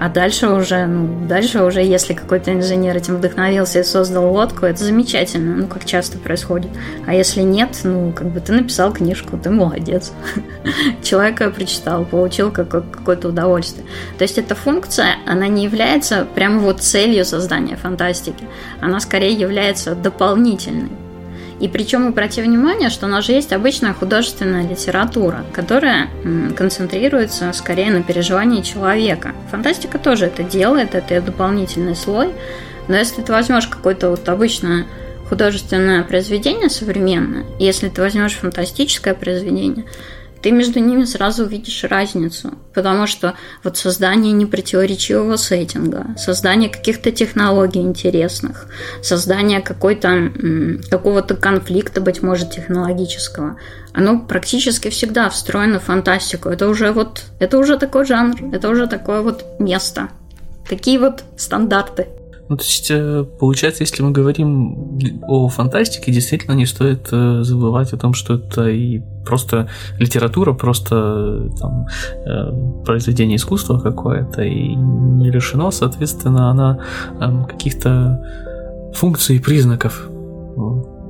а дальше уже, ну, дальше уже, если какой-то инженер этим вдохновился и создал лодку, это замечательно, ну, как часто происходит. А если нет, ну, как бы ты написал книжку, ты молодец. Человек ее прочитал, получил какое-то удовольствие. То есть эта функция, она не является прямо вот целью создания фантастики. Она скорее является дополнительной. И причем обрати внимание, что у нас же есть обычная художественная литература, которая концентрируется скорее на переживании человека. Фантастика тоже это делает, это ее дополнительный слой. Но если ты возьмешь какое-то вот обычное художественное произведение современное, если ты возьмешь фантастическое произведение, ты между ними сразу увидишь разницу, потому что вот создание непротиворечивого сеттинга, создание каких-то технологий интересных, создание какой-то какого-то конфликта, быть может, технологического, оно практически всегда встроено в фантастику. Это уже вот, это уже такой жанр, это уже такое вот место. Такие вот стандарты. Ну, то есть, э, получается, если мы говорим о фантастике, действительно не стоит э, забывать о том, что это и просто литература, просто там, э, произведение искусства какое-то, и не лишено, соответственно, она эм, каких-то функций и признаков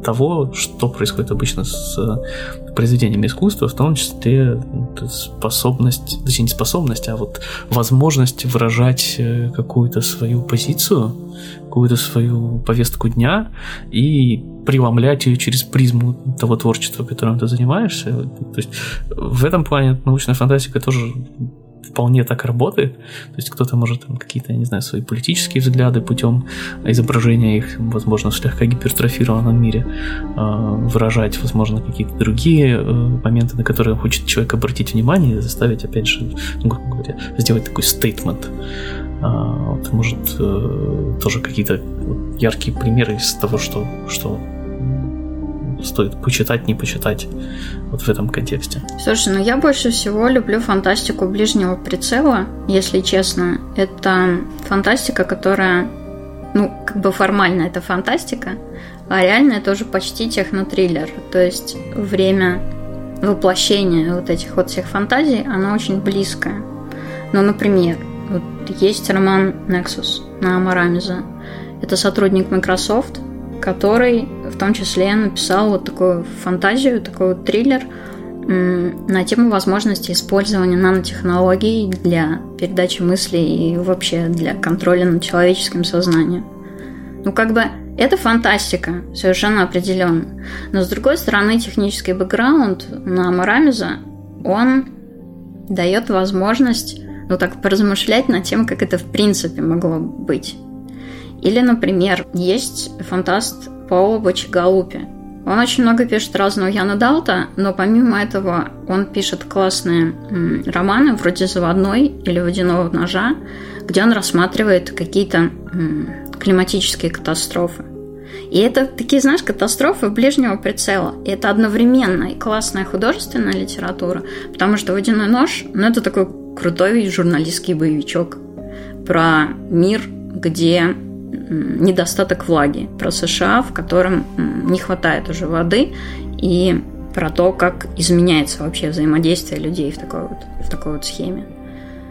того, что происходит обычно с э, произведениями искусства, в том числе способность, точнее не способность, а вот возможность выражать э, какую-то свою позицию, какую-то свою повестку дня и преломлять ее через призму того творчества, которым ты занимаешься. То есть в этом плане научная фантастика тоже вполне так работает. То есть кто-то может там какие-то, не знаю, свои политические взгляды путем изображения их, возможно, в слегка гипертрофированном мире э, выражать, возможно, какие-то другие э, моменты, на которые хочет человек обратить внимание и заставить, опять же, ну, грубо говоря, сделать такой стейтмент. Э, вот, может, э, тоже какие-то яркие примеры из того, что, что стоит почитать, не почитать вот в этом контексте. Слушай, ну я больше всего люблю фантастику ближнего прицела, если честно. Это фантастика, которая, ну, как бы формально это фантастика, а реально это уже почти технотриллер. То есть время воплощения вот этих вот всех фантазий, оно очень близкое. Ну, например, вот есть роман Nexus на Амарамиза. Это сотрудник Microsoft, который в том числе написал вот такую фантазию, такой вот триллер на тему возможности использования нанотехнологий для передачи мыслей и вообще для контроля над человеческим сознанием. Ну, как бы это фантастика, совершенно определенно. Но, с другой стороны, технический бэкграунд на Марамиза, он дает возможность, ну, так поразмышлять над тем, как это в принципе могло быть. Или, например, есть фантаст Паоло Бачигалупи. Он очень много пишет разного Яна Далта, но помимо этого он пишет классные романы вроде «Заводной» или «Водяного ножа», где он рассматривает какие-то климатические катастрофы. И это такие, знаешь, катастрофы ближнего прицела. И это одновременно и классная художественная литература, потому что «Водяной нож» ну, это такой крутой журналистский боевичок про мир, где недостаток влаги, про США, в котором не хватает уже воды, и про то, как изменяется вообще взаимодействие людей в такой вот, в такой вот схеме.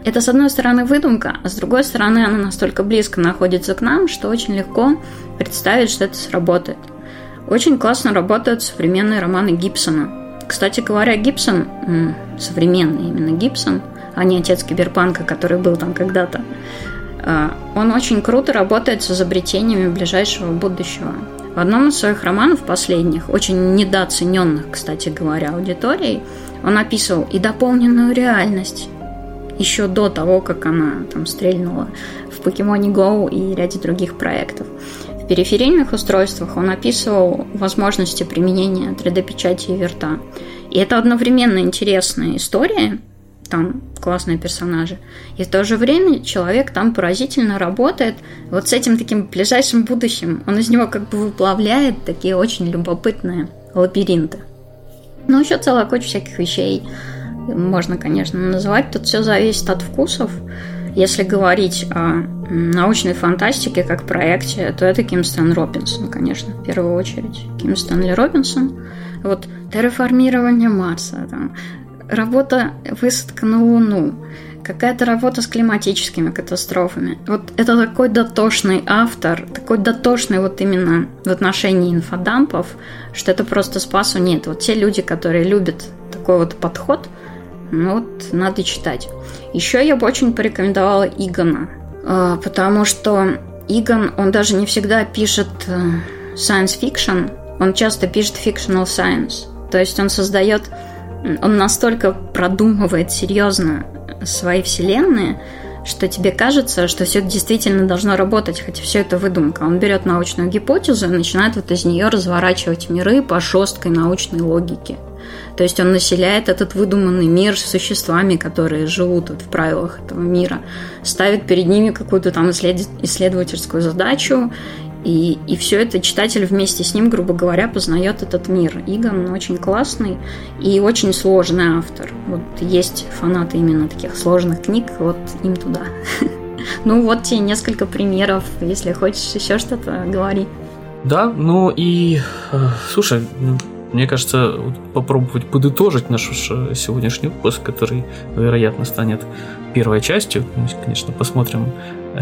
Это, с одной стороны, выдумка, а с другой стороны, она настолько близко находится к нам, что очень легко представить, что это сработает. Очень классно работают современные романы Гибсона. Кстати говоря, Гибсон, современный именно Гибсон, а не отец киберпанка, который был там когда-то, а, он очень круто работает с изобретениями ближайшего будущего. В одном из своих романов последних, очень недооцененных, кстати говоря, аудиторией, он описывал и дополненную реальность еще до того, как она там стрельнула в Pokemon Go и ряде других проектов. В периферийных устройствах он описывал возможности применения 3D-печати и верта. И это одновременно интересная история, там классные персонажи. И в то же время человек там поразительно работает вот с этим таким ближайшим будущим. Он из него как бы выплавляет такие очень любопытные лабиринты. Ну, еще целая куча всяких вещей можно, конечно, называть. Тут все зависит от вкусов. Если говорить о научной фантастике как проекте, то это Ким Стэн Робинсон, конечно, в первую очередь. Ким Стэнли Робинсон. Вот терраформирование Марса, там, работа высадка на Луну, какая-то работа с климатическими катастрофами. Вот это такой дотошный автор, такой дотошный вот именно в отношении инфодампов, что это просто спасу нет. Вот те люди, которые любят такой вот подход, ну вот надо читать. Еще я бы очень порекомендовала Игона, а, потому что Игон, он даже не всегда пишет э, science fiction, он часто пишет fictional science. То есть он создает, он настолько продумывает серьезно свои вселенные, что тебе кажется, что все это действительно должно работать, хотя все это выдумка. Он берет научную гипотезу и начинает вот из нее разворачивать миры по жесткой научной логике. То есть он населяет этот выдуманный мир существами, которые живут вот в правилах этого мира, ставит перед ними какую-то там исследовательскую задачу, и, и все это читатель вместе с ним, грубо говоря, познает этот мир. Игон очень классный и очень сложный автор. Вот есть фанаты именно таких сложных книг, вот им туда. Ну вот тебе несколько примеров, если хочешь еще что-то, говори. Да, ну и, э, слушай, мне кажется, попробовать подытожить наш сегодняшний выпуск, который, вероятно, станет первой частью. Мы, конечно, посмотрим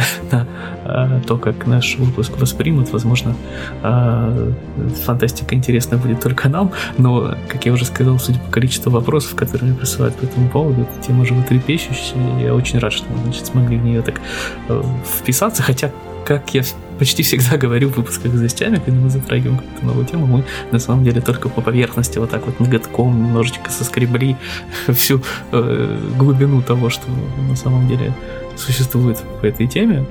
на э, то, как наш выпуск воспримут. Возможно, э, фантастика интересна будет только нам, но, как я уже сказал, судя по количеству вопросов, которые мне присылают по этому поводу, эта тема животрепещущая. Я очень рад, что мы значит, смогли в нее так э, вписаться, хотя как я почти всегда говорю в выпусках с гостями, когда мы затрагиваем какую-то новую тему, мы на самом деле только по поверхности вот так вот ноготком немножечко соскребли всю э, глубину того, что на самом деле существует по этой теме.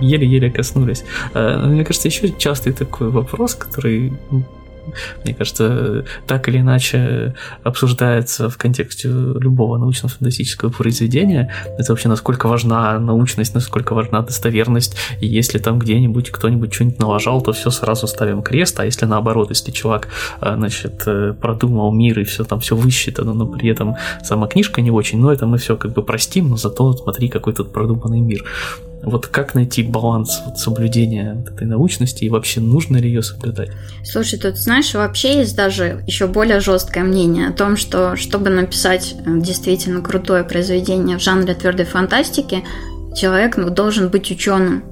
Еле-еле коснулись. Э, мне кажется, еще частый такой вопрос, который мне кажется, так или иначе обсуждается в контексте любого научно-фантастического произведения. Это вообще насколько важна научность, насколько важна достоверность. И если там где-нибудь кто-нибудь что-нибудь налажал, то все сразу ставим крест. А если наоборот, если чувак, э, значит, э, продумал мир и все там все высчитано, но при этом сама книжка не очень, но это мы все как бы простим, но зато смотри, какой тут продуманный мир. Вот как найти баланс вот, соблюдения вот этой научности и вообще нужно ли ее соблюдать? Слушай, тут знаешь, вообще есть даже еще более жесткое мнение о том, что чтобы написать э, действительно крутое произведение в жанре твердой фантастики, человек ну, должен быть ученым.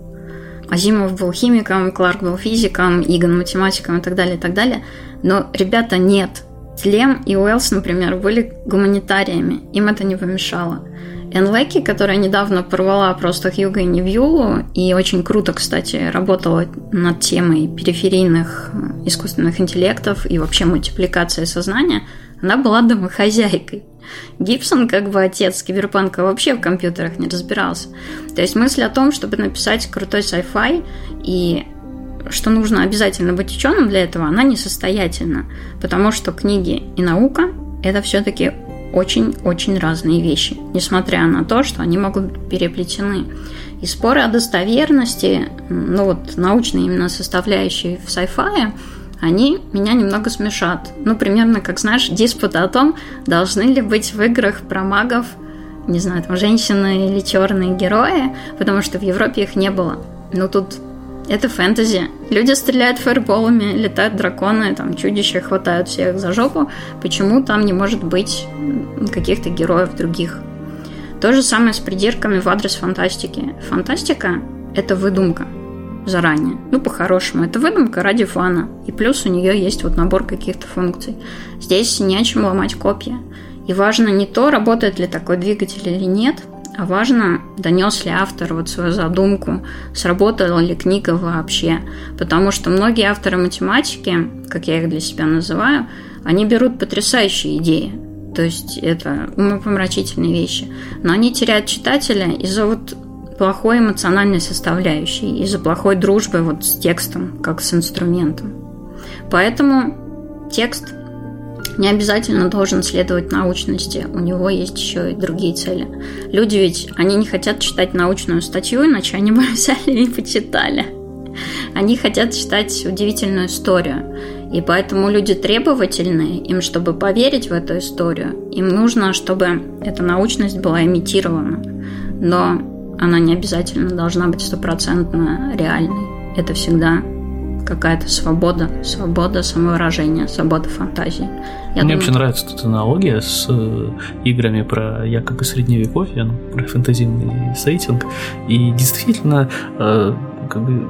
Азимов был химиком, Кларк был физиком, Игон математиком и так далее, и так далее. Но, ребята, нет. Лем и Уэллс, например, были гуманитариями. Им это не помешало. Энлеки, которая недавно порвала просто Хьюга и Невьюлу, и очень круто, кстати, работала над темой периферийных э, искусственных интеллектов и вообще мультипликации сознания, она была домохозяйкой. Гибсон, как бы отец киберпанка, вообще в компьютерах не разбирался. То есть мысль о том, чтобы написать крутой sci-fi и что нужно обязательно быть ученым для этого, она несостоятельна, потому что книги и наука – это все-таки очень-очень разные вещи, несмотря на то, что они могут быть переплетены. И споры о достоверности, ну вот научной именно составляющей в sci-fi, они меня немного смешат. Ну, примерно, как знаешь, диспут о том, должны ли быть в играх про магов, не знаю, там, женщины или черные герои, потому что в Европе их не было. Ну, тут это фэнтези. Люди стреляют фаерболами, летают драконы, там чудища хватают всех за жопу. Почему там не может быть каких-то героев других? То же самое с придирками в адрес фантастики. Фантастика – это выдумка заранее. Ну, по-хорошему, это выдумка ради фана. И плюс у нее есть вот набор каких-то функций. Здесь не о чем ломать копья. И важно не то, работает ли такой двигатель или нет – а важно, донес ли автор вот свою задумку, сработала ли книга вообще. Потому что многие авторы математики, как я их для себя называю, они берут потрясающие идеи. То есть это умопомрачительные вещи. Но они теряют читателя из-за вот плохой эмоциональной составляющей, из-за плохой дружбы вот с текстом, как с инструментом. Поэтому текст не обязательно должен следовать научности, у него есть еще и другие цели. Люди ведь, они не хотят читать научную статью, иначе они бы взяли и почитали. Они хотят читать удивительную историю. И поэтому люди требовательные, им, чтобы поверить в эту историю, им нужно, чтобы эта научность была имитирована. Но она не обязательно должна быть стопроцентно реальной. Это всегда какая-то свобода, свобода самовыражения, свобода фантазии. Я Мне думаю... вообще нравится тут аналогия с э, играми про якобы средневековье, ну, про фэнтезийный сеттинг. И действительно, э, как бы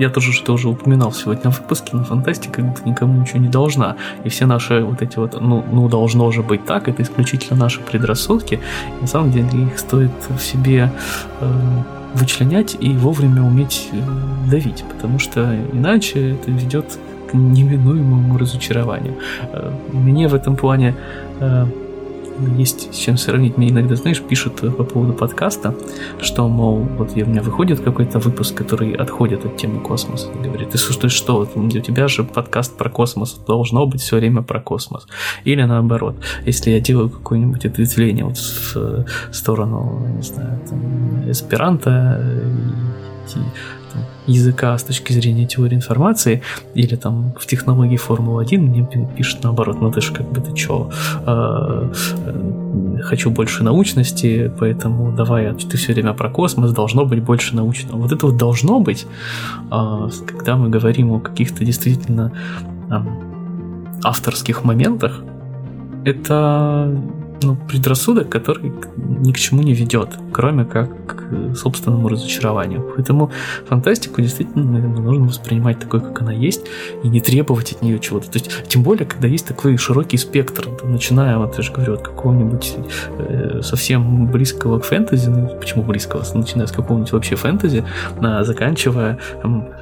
я тоже что уже упоминал сегодня в выпуске, но фантастика никому ничего не должна. И все наши вот эти вот, ну, ну должно же быть так, это исключительно наши предрассудки. И на самом деле их стоит в себе э, вычленять и вовремя уметь э, давить, потому что иначе это ведет к неминуемому разочарованию. Э, мне в этом плане э, есть с чем сравнить. Мне иногда, знаешь, пишут по поводу подкаста, что, мол, вот у меня выходит какой-то выпуск, который отходит от темы космоса. И говорит, ты что, что, у тебя же подкаст про космос, должно быть все время про космос. Или наоборот, если я делаю какое-нибудь ответвление вот в сторону, не знаю, там, эсперанто, и языка с точки зрения теории информации, или там в технологии Формулы-1 мне пишут наоборот, ну ты же как бы ты чё, э, э, хочу больше научности, поэтому давай, а ты все время про космос, должно быть больше научного. Вот это вот должно быть, э, когда мы говорим о каких-то действительно авторских моментах, это ну, предрассудок, который ни к чему не ведет, кроме как к собственному разочарованию. Поэтому фантастику действительно, наверное, нужно воспринимать такой, как она есть, и не требовать от нее чего-то. То есть, тем более, когда есть такой широкий спектр, начиная, вот я же говорю, от какого-нибудь э, совсем близкого к фэнтези, ну, почему близкого, начиная с какого-нибудь вообще фэнтези, на, заканчивая...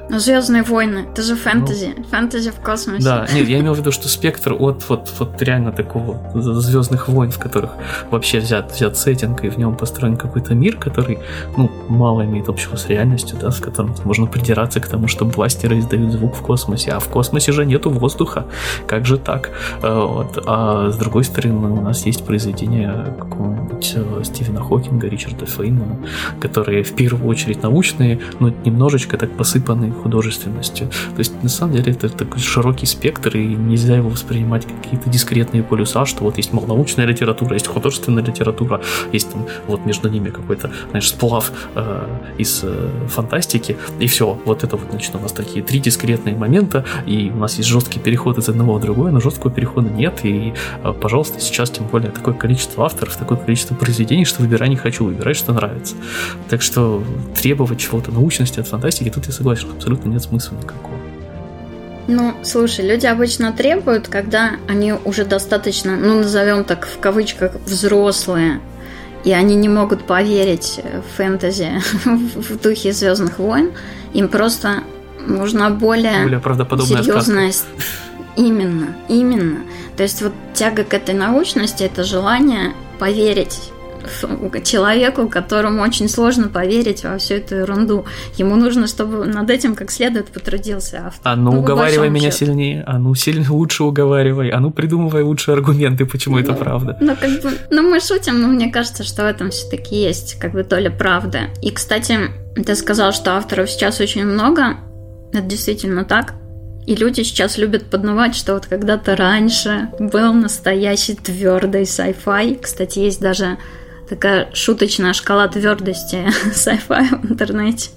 Ну, Звездные войны, это же фэнтези, ну, фэнтези в космосе. Да, нет, я имел в виду, что спектр от вот, вот реально такого Звездных войн, в которых вообще взят, взят сеттинг, и в нем построен какой-то мир, который, ну, мало имеет общего с реальностью, да, с которым можно придираться к тому, что бластеры издают звук в космосе, а в космосе же нету воздуха. Как же так? Э, вот. А с другой стороны, у нас есть произведения какого-нибудь э, Стивена Хокинга, Ричарда Фейнмана, которые в первую очередь научные, но немножечко так посыпаны художественностью. То есть, на самом деле, это такой широкий спектр, и нельзя его воспринимать как какие-то дискретные полюса, что вот есть, мол, научная литература, есть художественная литература, есть там вот между ними какой-то, знаешь, сплав э, из э, фантастики, и все, вот это вот, значит, у нас такие три дискретные момента, и у нас есть жесткий переход из одного в другое, но жесткого перехода нет, и, э, пожалуйста, сейчас тем более такое количество авторов, такое количество произведений, что выбирай не хочу, выбирай, что нравится. Так что требовать чего-то научности от фантастики, тут я согласен, абсолютно нет смысла никакого. Ну, слушай, люди обычно требуют, когда они уже достаточно, ну, назовем так в кавычках, взрослые, и они не могут поверить в фэнтези в духе Звездных войн, им просто нужна более, более серьезная... Именно, именно. То есть вот тяга к этой научности, это желание поверить человеку, которому очень сложно поверить во всю эту ерунду. Ему нужно, чтобы над этим как следует потрудился автор. А ну, ну уговаривай меня счету. сильнее, а ну сильно лучше уговаривай, а ну придумывай лучшие аргументы, почему ну, это правда. Ну, как бы, ну мы шутим, но мне кажется, что в этом все-таки есть как бы доля правды. И, кстати, ты сказал, что авторов сейчас очень много. Это действительно так. И люди сейчас любят поднувать, что вот когда-то раньше был настоящий твердый sci-fi. Кстати, есть даже такая шуточная шкала твердости sci-fi в интернете.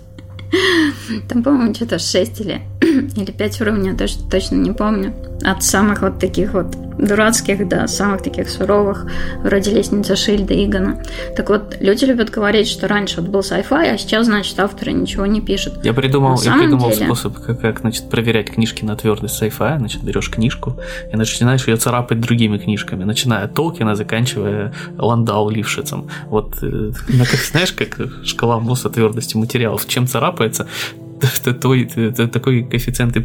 Там, по-моему, что-то 6 или, или 5 уровней, точно, точно не помню. От самых вот таких вот дурацких до самых таких суровых, вроде лестницы Шильда Игона. Так вот, люди любят говорить, что раньше вот был sci-fi, а сейчас, значит, авторы ничего не пишут. Я придумал, я придумал деле... способ, как, как, значит, проверять книжки на твердость sci-fi. Значит, берешь книжку и начинаешь ее царапать другими книжками, начиная от Толкина, заканчивая Ландау Лившицем. Вот, э, знаешь, как шкала Мосса твердости материалов. Чем царапается, твой, такой коэффициент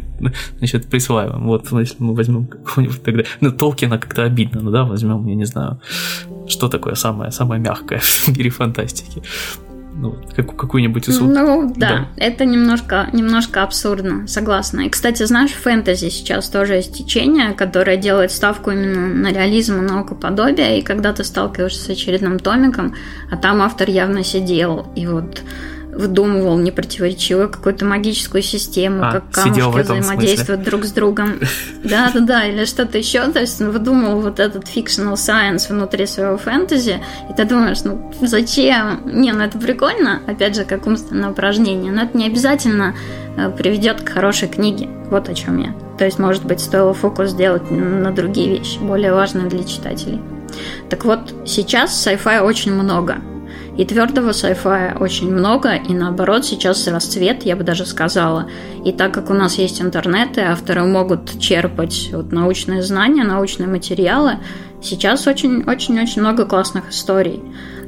значит, присваиваем. Вот, если мы возьмем какого-нибудь тогда... Ну, Толкина как-то обидно, ну да, возьмем, я не знаю, что такое самое, самое мягкое в мире фантастики ну, как, какую-нибудь ису... Ну, да, да, это немножко, немножко абсурдно, согласна. И, кстати, знаешь, в фэнтези сейчас тоже есть течение, которое делает ставку именно на реализм и наукоподобие, и когда ты сталкиваешься с очередным томиком, а там автор явно сидел, и вот выдумывал непротиворечивую какую-то магическую систему, а, как камушки взаимодействуют друг с другом. Да-да-да, или что-то еще. То есть он выдумывал вот этот fictional science внутри своего фэнтези, и ты думаешь, ну зачем? Не, ну это прикольно, опять же, как умственное упражнение, но это не обязательно э, приведет к хорошей книге. Вот о чем я. То есть, может быть, стоило фокус сделать на другие вещи, более важные для читателей. Так вот, сейчас sci-fi очень много. И твердого sci-fi очень много, и наоборот, сейчас расцвет, я бы даже сказала. И так как у нас есть интернет, и авторы могут черпать вот научные знания, научные материалы, сейчас очень-очень-очень много классных историй.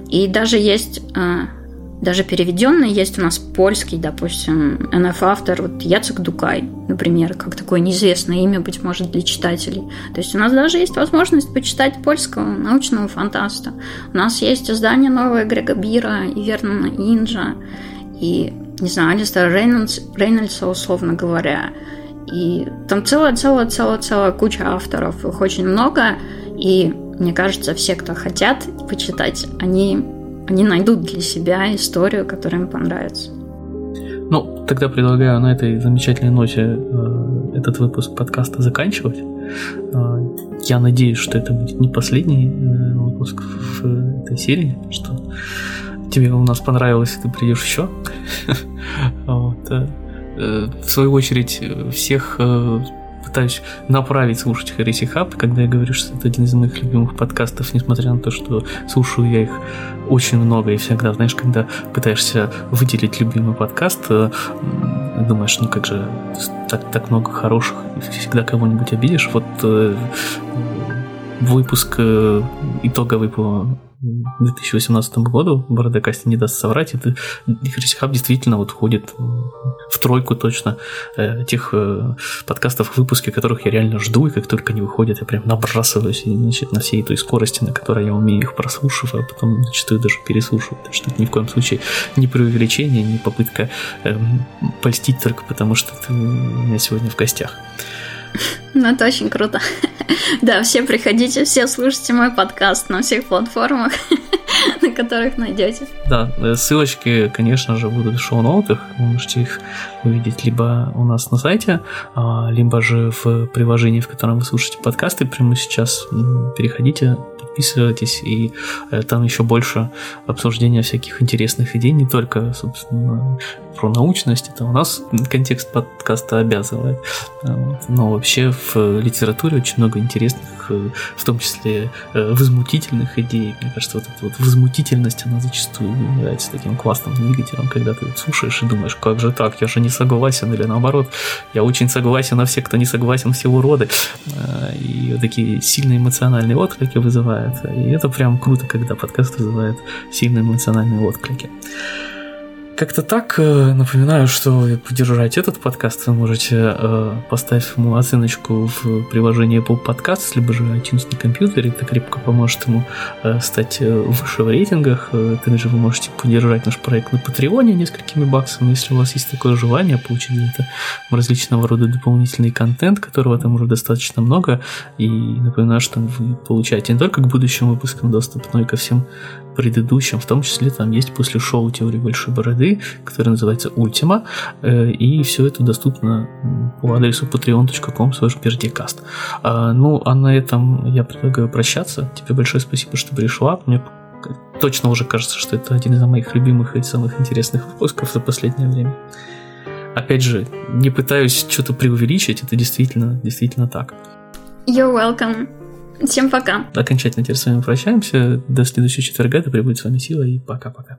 И даже есть э, даже переведенные есть у нас польский, допустим, НФ-автор, вот Яцек Дукай, например, как такое неизвестное имя, быть может, для читателей. То есть у нас даже есть возможность почитать польского научного фантаста. У нас есть издание новое Грега Бира и Вернона Инджа, и, не знаю, Алистера Рейнольдс, Рейнольдса, условно говоря. И там целая-целая-целая-целая куча авторов, их очень много, и мне кажется, все, кто хотят почитать, они они найдут для себя историю, которая им понравится. Ну, тогда предлагаю на этой замечательной ноте э, этот выпуск подкаста заканчивать. Э, я надеюсь, что это будет не последний э, выпуск в, этой серии, что тебе у нас понравилось, и ты придешь еще. Э, э, в свою очередь, всех э, пытаюсь направить слушать Харриси Хаб, когда я говорю, что это один из моих любимых подкастов, несмотря на то, что слушаю я их очень много и всегда, знаешь, когда пытаешься выделить любимый подкаст, э, думаешь, ну как же так, так много хороших, всегда кого-нибудь обидишь. Вот э, выпуск э, итоговый по 2018 году, Борода Касти не даст соврать, это Хаб действительно вот входит в тройку точно э, тех э, подкастов, выпуски которых я реально жду, и как только они выходят, я прям набрасываюсь и, значит, на всей той скорости, на которой я умею их прослушиваю, а потом зачастую даже переслушиваю. Так что это ни в коем случае не преувеличение, не попытка э, польстить только потому, что ты у меня сегодня в гостях. Ну, это очень круто. Да, все приходите, все слушайте мой подкаст на всех платформах, на которых найдете. Да, э, ссылочки, конечно же, будут в шоу-ноутах. Вы можете их увидеть либо у нас на сайте, а, либо же в приложении, в котором вы слушаете подкасты. Прямо сейчас переходите, подписывайтесь, и э, там еще больше обсуждения всяких интересных идей, не только, собственно, про научность, это у нас контекст подкаста обязывает, вот. но вообще в литературе очень много интересных, э, в том числе э, возмутительных идей. Мне кажется, вот эта вот возмутительность, она зачастую является таким классным двигателем, когда ты слушаешь и думаешь, как же так, я же не согласен, или наоборот, я очень согласен, а все, кто не согласен, все уроды. И вот такие сильные эмоциональные отклики вызывают. И это прям круто, когда подкаст вызывает сильные эмоциональные отклики. Как-то так. Э, напоминаю, что поддержать этот подкаст вы можете, э, поставив ему оценочку в приложении Apple Podcasts, либо же iTunes на компьютере. Это крепко поможет ему э, стать выше в рейтингах. Также вы можете поддержать наш проект на Патреоне несколькими баксами, если у вас есть такое желание получить это различного рода дополнительный контент, которого там уже достаточно много. И напоминаю, что вы получаете не только к будущим выпускам доступ, но и ко всем предыдущим, в том числе там есть после шоу «Теории большой бороды», которое называется «Ультима», э, и все это доступно по адресу patreon.com slash а, Ну, а на этом я предлагаю прощаться. Тебе большое спасибо, что пришла. Мне точно уже кажется, что это один из моих любимых и самых интересных выпусков за последнее время. Опять же, не пытаюсь что-то преувеличить, это действительно, действительно так. You're welcome. Всем пока. Окончательно теперь с вами прощаемся. До следующего четверга. Да пребудет с вами сила и пока-пока.